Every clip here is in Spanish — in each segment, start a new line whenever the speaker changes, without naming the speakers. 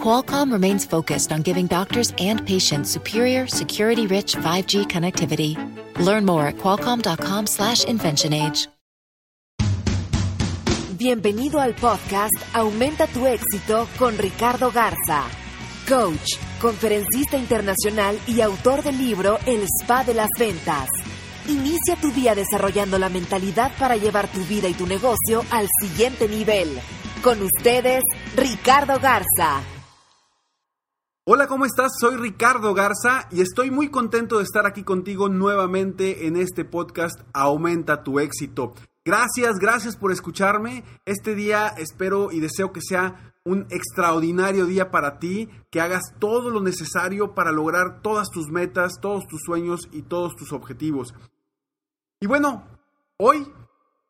Qualcomm remains focused on giving doctors and patients superior, security-rich 5G connectivity. Learn more at qualcomm.com/inventionage.
Bienvenido al podcast Aumenta tu éxito con Ricardo Garza, coach, conferencista internacional y autor del libro El Spa de las Ventas. Inicia tu día desarrollando la mentalidad para llevar tu vida y tu negocio al siguiente nivel. Con ustedes, Ricardo Garza.
Hola, ¿cómo estás? Soy Ricardo Garza y estoy muy contento de estar aquí contigo nuevamente en este podcast Aumenta tu éxito. Gracias, gracias por escucharme. Este día espero y deseo que sea un extraordinario día para ti, que hagas todo lo necesario para lograr todas tus metas, todos tus sueños y todos tus objetivos. Y bueno, hoy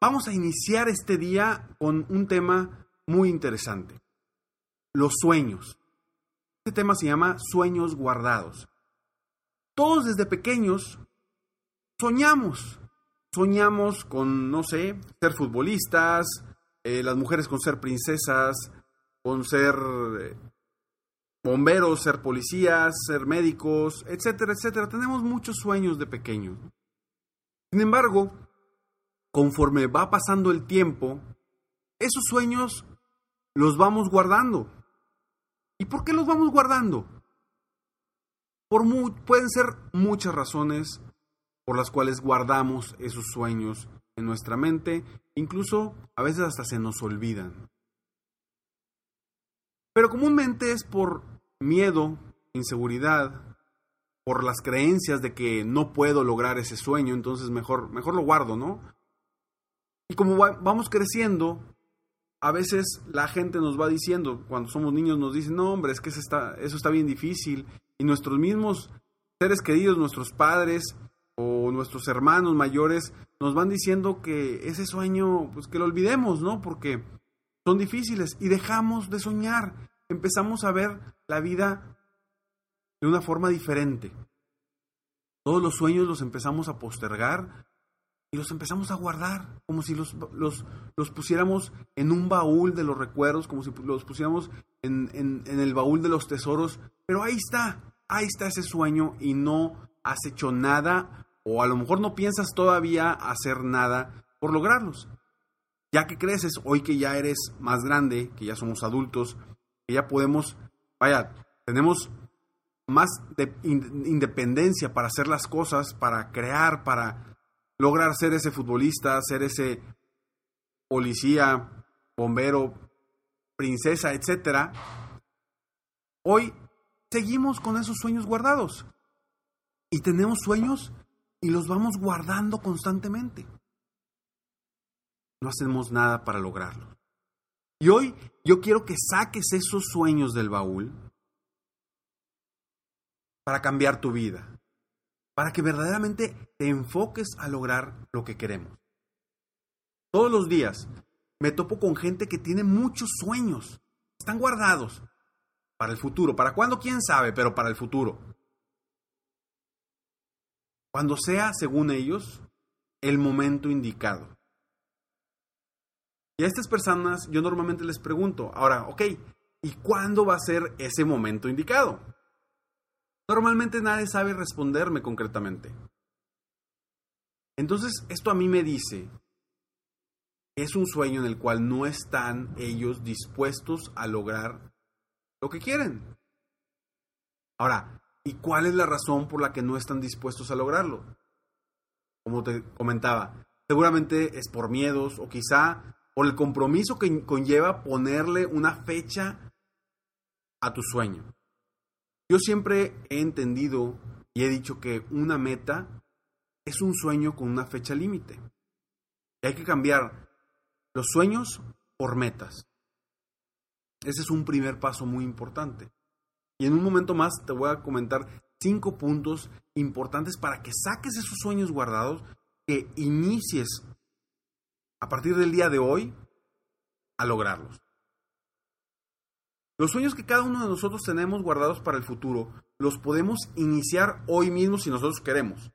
vamos a iniciar este día con un tema muy interesante, los sueños. Este tema se llama sueños guardados. Todos desde pequeños soñamos. Soñamos con, no sé, ser futbolistas, eh, las mujeres con ser princesas, con ser eh, bomberos, ser policías, ser médicos, etcétera, etcétera. Tenemos muchos sueños de pequeños. Sin embargo, conforme va pasando el tiempo, esos sueños los vamos guardando. ¿Y por qué los vamos guardando? Por pueden ser muchas razones por las cuales guardamos esos sueños en nuestra mente, incluso a veces hasta se nos olvidan. Pero comúnmente es por miedo, inseguridad, por las creencias de que no puedo lograr ese sueño, entonces mejor, mejor lo guardo, ¿no? Y como vamos creciendo, a veces la gente nos va diciendo, cuando somos niños nos dicen, no hombre, es que eso está, eso está bien difícil. Y nuestros mismos seres queridos, nuestros padres o nuestros hermanos mayores, nos van diciendo que ese sueño, pues que lo olvidemos, ¿no? Porque son difíciles y dejamos de soñar. Empezamos a ver la vida de una forma diferente. Todos los sueños los empezamos a postergar y los empezamos a guardar, como si los, los, pusiéramos en un baúl de los recuerdos, como si los pusiéramos en, en, el baúl de los tesoros. Pero ahí está, ahí está ese sueño y no has hecho nada, o a lo mejor no piensas todavía hacer nada por lograrlos. Ya que creces, hoy que ya eres más grande, que ya somos adultos, que ya podemos, vaya, tenemos más de independencia para hacer las cosas, para crear, para lograr ser ese futbolista, ser ese policía, bombero, princesa, etc. Hoy seguimos con esos sueños guardados. Y tenemos sueños y los vamos guardando constantemente. No hacemos nada para lograrlo. Y hoy yo quiero que saques esos sueños del baúl para cambiar tu vida para que verdaderamente te enfoques a lograr lo que queremos. Todos los días me topo con gente que tiene muchos sueños, están guardados para el futuro. ¿Para cuándo? ¿Quién sabe? Pero para el futuro. Cuando sea, según ellos, el momento indicado. Y a estas personas yo normalmente les pregunto, ahora, ok, ¿y cuándo va a ser ese momento indicado? Normalmente nadie sabe responderme concretamente. Entonces, esto a mí me dice que es un sueño en el cual no están ellos dispuestos a lograr lo que quieren. Ahora, ¿y cuál es la razón por la que no están dispuestos a lograrlo? Como te comentaba, seguramente es por miedos o quizá por el compromiso que conlleva ponerle una fecha a tu sueño. Yo siempre he entendido y he dicho que una meta es un sueño con una fecha límite. Y hay que cambiar los sueños por metas. Ese es un primer paso muy importante. Y en un momento más te voy a comentar cinco puntos importantes para que saques esos sueños guardados, que inicies a partir del día de hoy a lograrlos. Los sueños que cada uno de nosotros tenemos guardados para el futuro los podemos iniciar hoy mismo si nosotros queremos,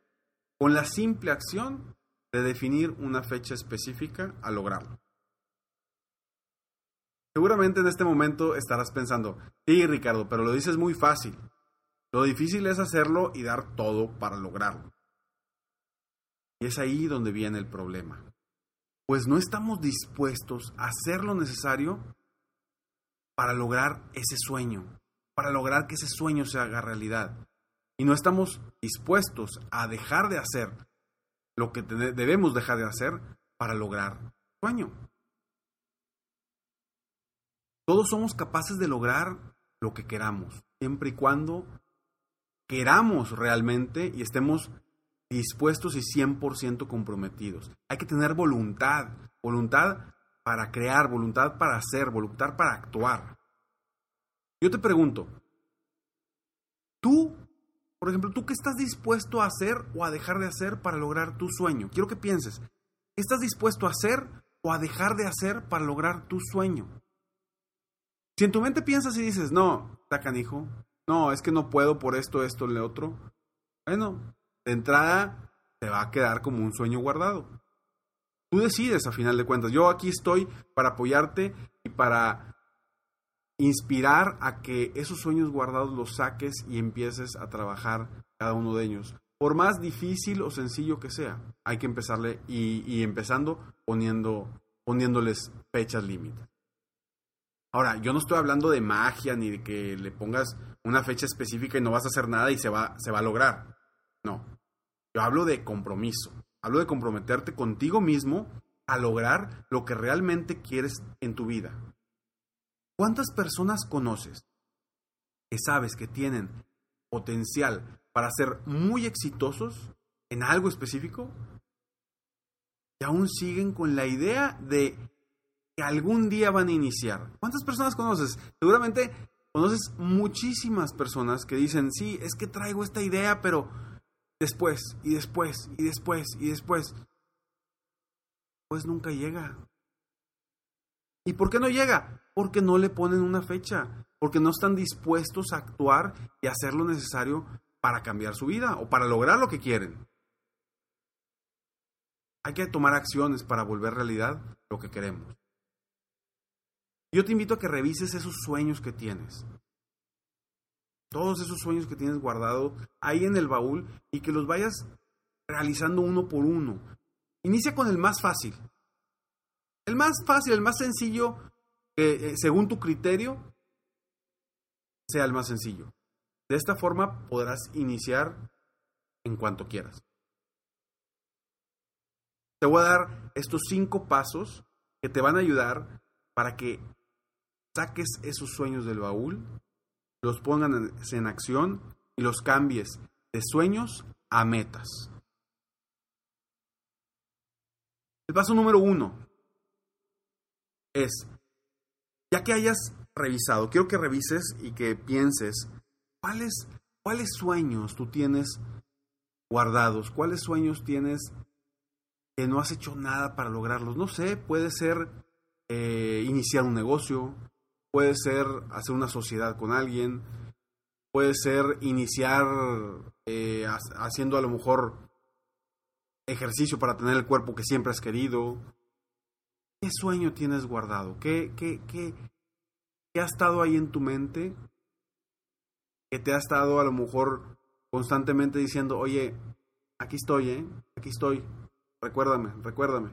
con la simple acción de definir una fecha específica a lograrlo. Seguramente en este momento estarás pensando, sí Ricardo, pero lo dices muy fácil. Lo difícil es hacerlo y dar todo para lograrlo. Y es ahí donde viene el problema. Pues no estamos dispuestos a hacer lo necesario para lograr ese sueño, para lograr que ese sueño se haga realidad. Y no estamos dispuestos a dejar de hacer lo que debemos dejar de hacer para lograr el sueño. Todos somos capaces de lograr lo que queramos, siempre y cuando queramos realmente y estemos dispuestos y 100% comprometidos. Hay que tener voluntad, voluntad para crear, voluntad para hacer, voluntad para actuar. Yo te pregunto, tú, por ejemplo, tú qué estás dispuesto a hacer o a dejar de hacer para lograr tu sueño? Quiero que pienses, ¿qué estás dispuesto a hacer o a dejar de hacer para lograr tu sueño? Si en tu mente piensas y dices, no, está canijo, no, es que no puedo por esto, esto, lo otro, bueno, de entrada te va a quedar como un sueño guardado. Tú decides a final de cuentas. Yo aquí estoy para apoyarte y para inspirar a que esos sueños guardados los saques y empieces a trabajar cada uno de ellos. Por más difícil o sencillo que sea, hay que empezarle y, empezando poniendo, poniéndoles fechas límites. Ahora, yo no estoy hablando de magia ni de que le pongas una fecha específica y no vas a hacer nada y se va, se va a lograr. No. Yo hablo de compromiso. Hablo de comprometerte contigo mismo a lograr lo que realmente quieres en tu vida. ¿Cuántas personas conoces que sabes que tienen potencial para ser muy exitosos en algo específico y aún siguen con la idea de que algún día van a iniciar. ¿Cuántas personas conoces? Seguramente conoces muchísimas personas que dicen, sí, es que traigo esta idea, pero después y después y después y después. Pues nunca llega. ¿Y por qué no llega? Porque no le ponen una fecha, porque no están dispuestos a actuar y hacer lo necesario para cambiar su vida o para lograr lo que quieren. Hay que tomar acciones para volver realidad lo que queremos. Yo te invito a que revises esos sueños que tienes. Todos esos sueños que tienes guardado ahí en el baúl y que los vayas realizando uno por uno. Inicia con el más fácil. El más fácil, el más sencillo, eh, según tu criterio, sea el más sencillo. De esta forma podrás iniciar en cuanto quieras. Te voy a dar estos cinco pasos que te van a ayudar para que saques esos sueños del baúl, los pongan en acción y los cambies de sueños a metas. El paso número uno es, ya que hayas revisado, quiero que revises y que pienses cuáles, cuáles sueños tú tienes guardados, cuáles sueños tienes que no has hecho nada para lograrlos. No sé, puede ser eh, iniciar un negocio, puede ser hacer una sociedad con alguien, puede ser iniciar eh, haciendo a lo mejor ejercicio para tener el cuerpo que siempre has querido. ¿Qué sueño tienes guardado? ¿Qué, qué, qué, qué ha estado ahí en tu mente? Que te ha estado a lo mejor constantemente diciendo, oye, aquí estoy, ¿eh? Aquí estoy. Recuérdame, recuérdame.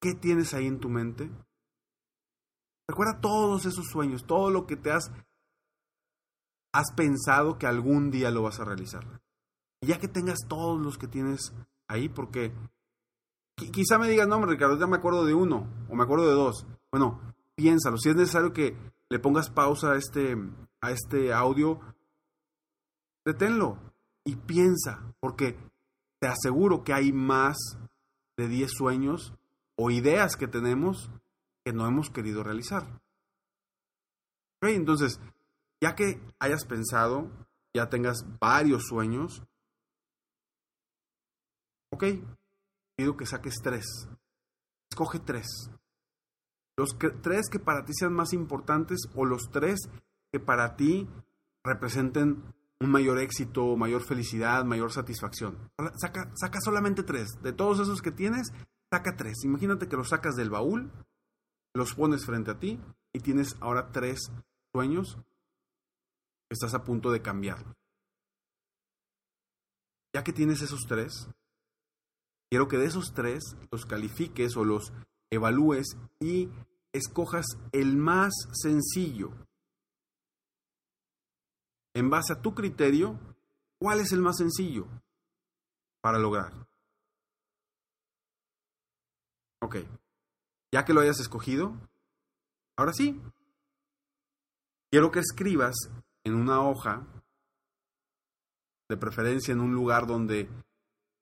¿Qué tienes ahí en tu mente? Recuerda todos esos sueños, todo lo que te has, has pensado que algún día lo vas a realizar. Ya que tengas todos los que tienes ahí, porque quizá me digas, no, Ricardo, ya me acuerdo de uno o me acuerdo de dos. Bueno, piénsalo. Si es necesario que le pongas pausa a este, a este audio, deténlo y piensa, porque te aseguro que hay más de 10 sueños o ideas que tenemos que no hemos querido realizar. entonces, ya que hayas pensado, ya tengas varios sueños, ok, pido que saques tres. Escoge tres. Los tres que para ti sean más importantes o los tres que para ti representen un mayor éxito, mayor felicidad, mayor satisfacción. Saca, saca solamente tres. De todos esos que tienes, saca tres. Imagínate que los sacas del baúl, los pones frente a ti y tienes ahora tres sueños que estás a punto de cambiar. Ya que tienes esos tres, quiero que de esos tres los califiques o los evalúes y escojas el más sencillo. En base a tu criterio, ¿cuál es el más sencillo para lograr? Ok, ya que lo hayas escogido, ahora sí, quiero que escribas en una hoja, de preferencia en un lugar donde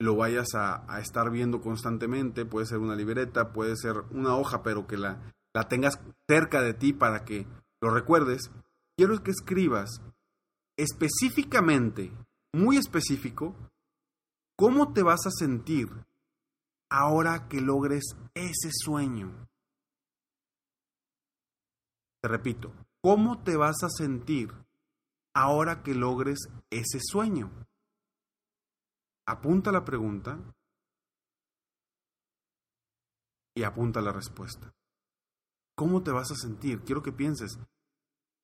lo vayas a, estar viendo constantemente, puede ser una libreta, puede ser una hoja, pero que la, tengas cerca de ti para que lo recuerdes, quiero que escribas específicamente, muy específico, cómo te vas a sentir ahora que logres ese sueño. Te repito, ¿cómo te vas a sentir ahora que logres ese sueño? Apunta la pregunta y apunta la respuesta. ¿Cómo te vas a sentir? Quiero que pienses.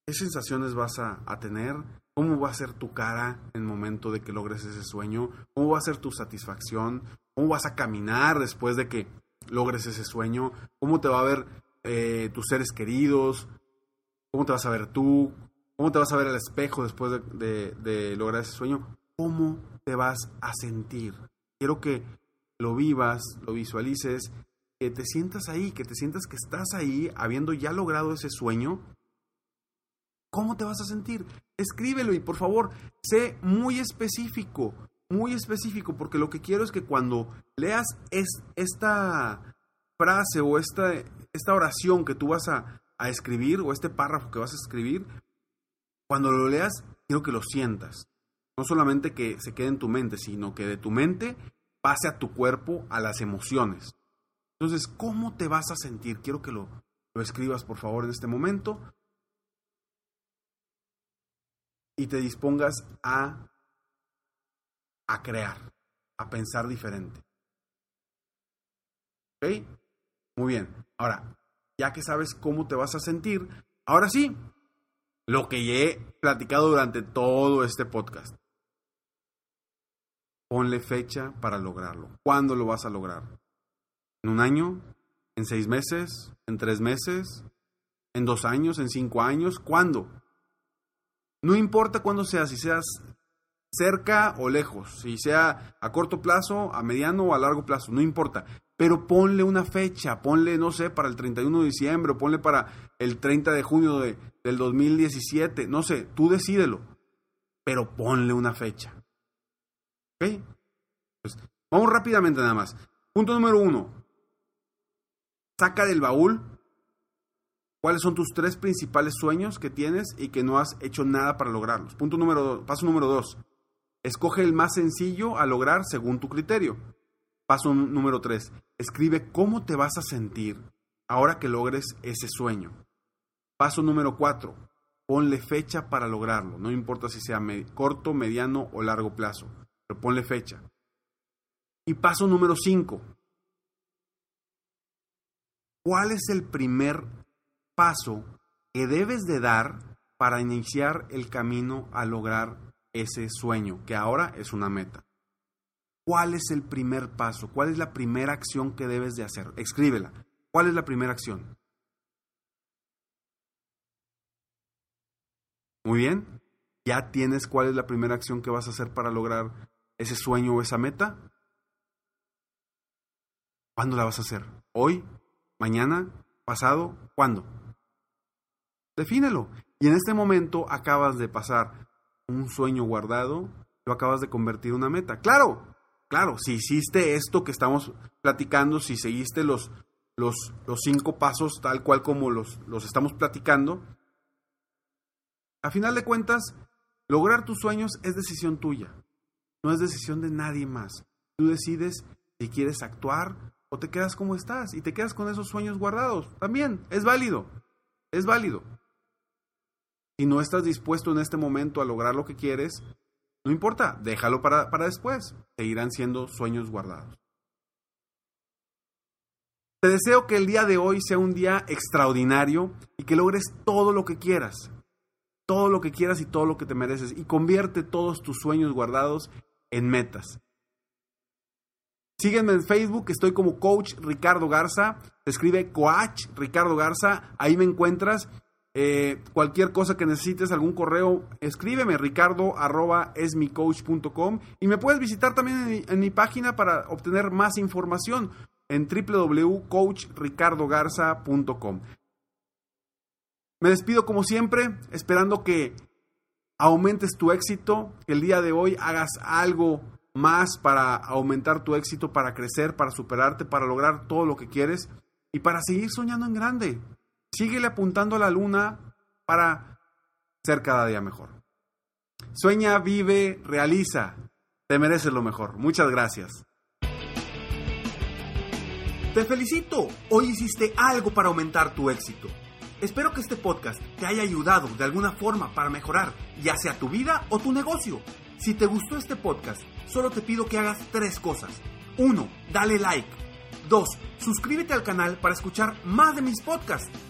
¿Qué sensaciones vas a, tener? ¿Cómo va a ser tu cara en el momento de que logres ese sueño? ¿Cómo va a ser tu satisfacción? ¿Cómo vas a caminar después de que logres ese sueño? ¿Cómo te va a ver eh, tus seres queridos? ¿Cómo te vas a ver tú? ¿Cómo te vas a ver al espejo después de lograr ese sueño? ¿Cómo te vas a sentir? Quiero que lo vivas, lo visualices que te sientas ahí, que te sientas que estás ahí habiendo ya logrado ese sueño, ¿cómo te vas a sentir? Escríbelo y por favor, sé muy específico, muy específico, porque lo que quiero es que cuando leas es, esta frase o esta, esta oración que tú vas a, a escribir o este párrafo que vas a escribir, cuando lo leas, quiero que lo sientas. No solamente que se quede en tu mente, sino que de tu mente pase a tu cuerpo, a las emociones. Entonces, ¿cómo te vas a sentir? Quiero que lo, lo escribas, por favor, en este momento. Y te dispongas a, a crear, a pensar diferente. ¿Ok? Muy bien. Ahora, ya que sabes cómo te vas a sentir, ahora sí, lo que he platicado durante todo este podcast. Ponle fecha para lograrlo. ¿Cuándo lo vas a lograr? ¿En un año? ¿En seis meses? ¿En tres meses? ¿En dos años? ¿En cinco años? ¿Cuándo? No importa cuándo sea, si seas cerca o lejos, si sea a corto plazo, a mediano o a largo plazo, no importa. Pero ponle una fecha, ponle, no sé, para el 31 de diciembre, o ponle para el 30 de junio de, del 2017, no sé, tú decídelo, pero ponle una fecha. ¿Ok? Pues, vamos rápidamente nada más. Punto número uno, Saca del baúl cuáles son tus tres principales sueños que tienes y que no has hecho nada para lograrlos. Punto número dos, paso número dos. Escoge el más sencillo a lograr según tu criterio. Paso número tres. Escribe cómo te vas a sentir ahora que logres ese sueño. Paso número cuatro. Ponle fecha para lograrlo. No importa si sea corto, mediano o largo plazo. Pero ponle fecha. Y paso número cinco. ¿Cuál es el primer paso que debes de dar para iniciar el camino a lograr ese sueño, que ahora es una meta? ¿Cuál es el primer paso? ¿Cuál es la primera acción que debes de hacer? Escríbela. ¿Cuál es la primera acción? Muy bien. ¿Ya tienes cuál es la primera acción que vas a hacer para lograr ese sueño o esa meta? ¿Cuándo la vas a hacer? ¿Hoy? mañana, pasado, ¿cuándo? Defínelo. Y en este momento acabas de pasar un sueño guardado, lo acabas de convertir en una meta. Claro, claro, si hiciste esto que estamos platicando, si seguiste los, los, los cinco pasos tal cual como los, los estamos platicando, a final de cuentas, lograr tus sueños es decisión tuya, no es decisión de nadie más. Tú decides si quieres actuar o te quedas como estás y te quedas con esos sueños guardados. También es válido, es válido. Si no estás dispuesto en este momento a lograr lo que quieres, no importa, déjalo para, para después. Seguirán siendo sueños guardados. Te deseo que el día de hoy sea un día extraordinario y que logres todo lo que quieras. Todo lo que quieras y todo lo que te mereces. Y convierte todos tus sueños guardados en metas. Sígueme en Facebook, estoy como Coach Ricardo Garza. Se escribe Coach Ricardo Garza. Ahí me encuentras. Eh, cualquier cosa que necesites, algún correo, escríbeme ricardo arroba esmicoach.com y me puedes visitar también en mi, página para obtener más información en www.coachricardogarza.com. Me despido como siempre, esperando que aumentes tu éxito, que el día de hoy hagas algo más para aumentar tu éxito, para crecer, para superarte, para lograr todo lo que quieres y para seguir soñando en grande. Síguele apuntando a la luna para ser cada día mejor. Sueña, vive, realiza. Te mereces lo mejor. Muchas gracias.
Te felicito. Hoy hiciste algo para aumentar tu éxito. Espero que este podcast te haya ayudado de alguna forma para mejorar ya sea tu vida o tu negocio. Si te gustó este podcast, solo te pido que hagas tres cosas. Uno, Dale like. Dos, Suscríbete al canal para escuchar más de mis podcasts.